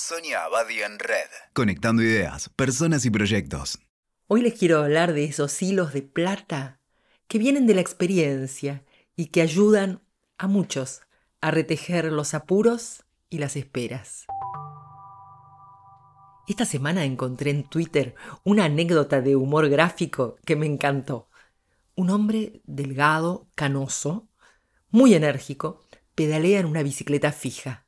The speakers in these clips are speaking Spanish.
Sonia Abadi en Red. Conectando ideas, personas y proyectos. Hoy les quiero hablar de esos hilos de plata que vienen de la experiencia y que ayudan a muchos a retejer los apuros y las esperas. Esta semana encontré en Twitter una anécdota de humor gráfico que me encantó. Un hombre delgado, canoso, muy enérgico, pedalea en una bicicleta fija.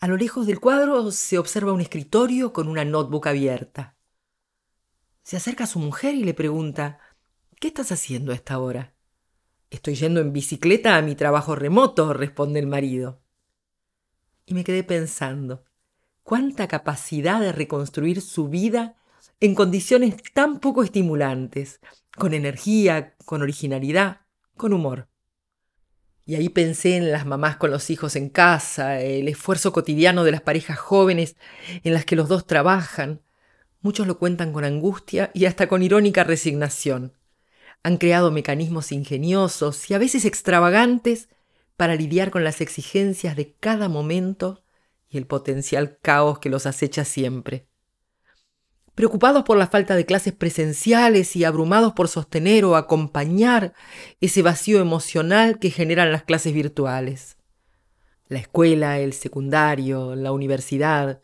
A lo lejos del cuadro se observa un escritorio con una notebook abierta. Se acerca a su mujer y le pregunta ¿Qué estás haciendo a esta hora? Estoy yendo en bicicleta a mi trabajo remoto, responde el marido. Y me quedé pensando, cuánta capacidad de reconstruir su vida en condiciones tan poco estimulantes, con energía, con originalidad, con humor. Y ahí pensé en las mamás con los hijos en casa, el esfuerzo cotidiano de las parejas jóvenes en las que los dos trabajan. Muchos lo cuentan con angustia y hasta con irónica resignación. Han creado mecanismos ingeniosos y a veces extravagantes para lidiar con las exigencias de cada momento y el potencial caos que los acecha siempre preocupados por la falta de clases presenciales y abrumados por sostener o acompañar ese vacío emocional que generan las clases virtuales. La escuela, el secundario, la universidad,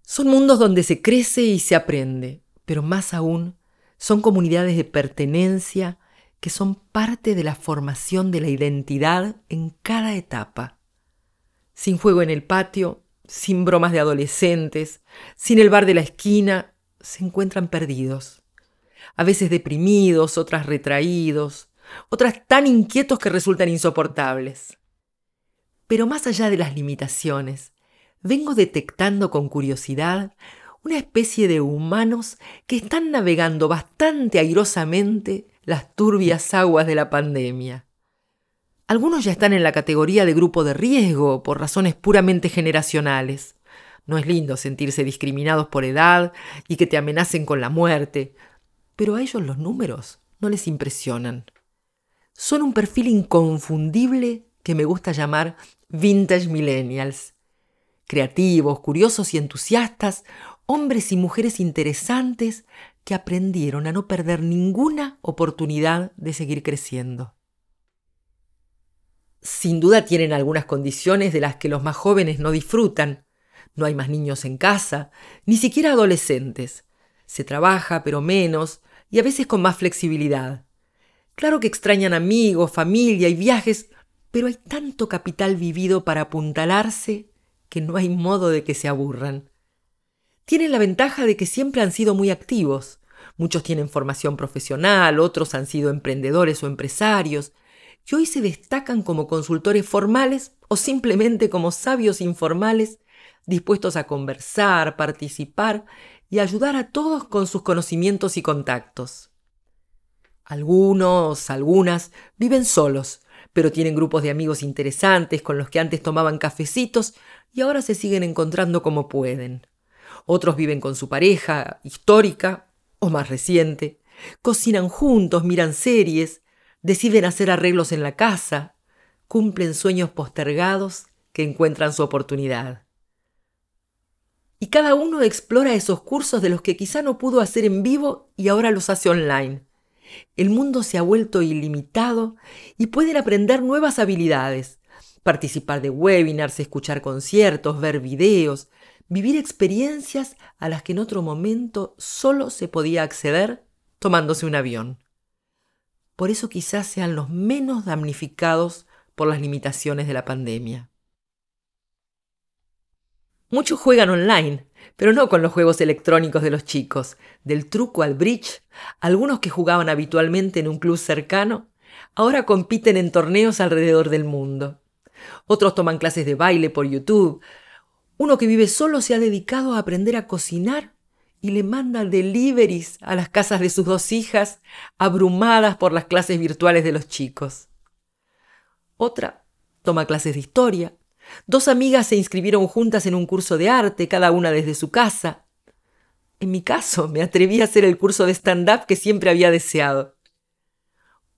son mundos donde se crece y se aprende, pero más aún son comunidades de pertenencia que son parte de la formación de la identidad en cada etapa. Sin juego en el patio, sin bromas de adolescentes, sin el bar de la esquina se encuentran perdidos, a veces deprimidos, otras retraídos, otras tan inquietos que resultan insoportables. Pero más allá de las limitaciones, vengo detectando con curiosidad una especie de humanos que están navegando bastante airosamente las turbias aguas de la pandemia. Algunos ya están en la categoría de grupo de riesgo por razones puramente generacionales. No es lindo sentirse discriminados por edad y que te amenacen con la muerte, pero a ellos los números no les impresionan. Son un perfil inconfundible que me gusta llamar vintage millennials. Creativos, curiosos y entusiastas, hombres y mujeres interesantes que aprendieron a no perder ninguna oportunidad de seguir creciendo. Sin duda tienen algunas condiciones de las que los más jóvenes no disfrutan, no hay más niños en casa, ni siquiera adolescentes. Se trabaja, pero menos, y a veces con más flexibilidad. Claro que extrañan amigos, familia y viajes, pero hay tanto capital vivido para apuntalarse que no hay modo de que se aburran. Tienen la ventaja de que siempre han sido muy activos. Muchos tienen formación profesional, otros han sido emprendedores o empresarios, y hoy se destacan como consultores formales o simplemente como sabios informales dispuestos a conversar, participar y ayudar a todos con sus conocimientos y contactos. Algunos, algunas, viven solos, pero tienen grupos de amigos interesantes con los que antes tomaban cafecitos y ahora se siguen encontrando como pueden. Otros viven con su pareja, histórica o más reciente, cocinan juntos, miran series, deciden hacer arreglos en la casa, cumplen sueños postergados que encuentran su oportunidad y cada uno explora esos cursos de los que quizá no pudo hacer en vivo y ahora los hace online. El mundo se ha vuelto ilimitado y pueden aprender nuevas habilidades, participar de webinars, escuchar conciertos, ver videos, vivir experiencias a las que en otro momento solo se podía acceder tomándose un avión. Por eso quizás sean los menos damnificados por las limitaciones de la pandemia. Muchos juegan online, pero no con los juegos electrónicos de los chicos. Del truco al bridge, algunos que jugaban habitualmente en un club cercano, ahora compiten en torneos alrededor del mundo. Otros toman clases de baile por YouTube. Uno que vive solo se ha dedicado a aprender a cocinar y le manda deliveries a las casas de sus dos hijas, abrumadas por las clases virtuales de los chicos. Otra toma clases de historia, Dos amigas se inscribieron juntas en un curso de arte, cada una desde su casa. En mi caso, me atreví a hacer el curso de stand-up que siempre había deseado.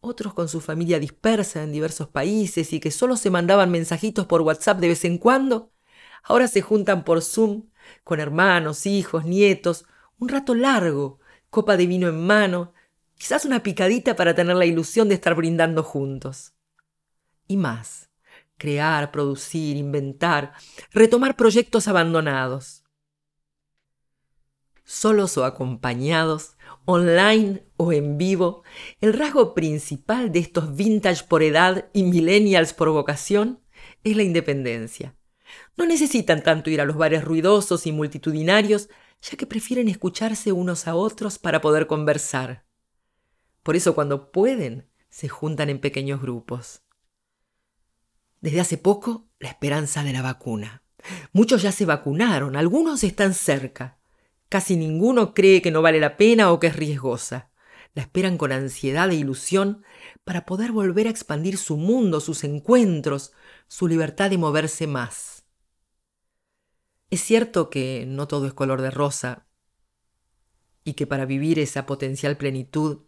Otros con su familia dispersa en diversos países y que solo se mandaban mensajitos por WhatsApp de vez en cuando, ahora se juntan por Zoom con hermanos, hijos, nietos, un rato largo, copa de vino en mano, quizás una picadita para tener la ilusión de estar brindando juntos. Y más, crear, producir, inventar, retomar proyectos abandonados. Solos o acompañados, online o en vivo, el rasgo principal de estos vintage por edad y millennials por vocación es la independencia. No necesitan tanto ir a los bares ruidosos y multitudinarios, ya que prefieren escucharse unos a otros para poder conversar. Por eso cuando pueden, se juntan en pequeños grupos. Desde hace poco, la esperanza de la vacuna. Muchos ya se vacunaron, algunos están cerca. Casi ninguno cree que no vale la pena o que es riesgosa. La esperan con ansiedad e ilusión para poder volver a expandir su mundo, sus encuentros, su libertad de moverse más. Es cierto que no todo es color de rosa y que para vivir esa potencial plenitud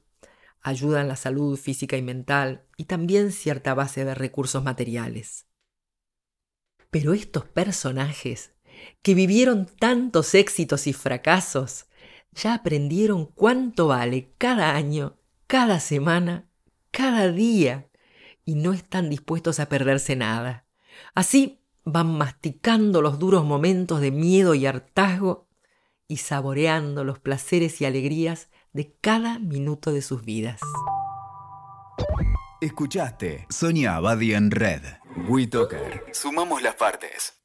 ayudan la salud física y mental y también cierta base de recursos materiales. Pero estos personajes, que vivieron tantos éxitos y fracasos, ya aprendieron cuánto vale cada año, cada semana, cada día, y no están dispuestos a perderse nada. Así van masticando los duros momentos de miedo y hartazgo y saboreando los placeres y alegrías de cada minuto de sus vidas. Escuchaste Sonia Abadi en Red. WeToker. Sumamos las partes.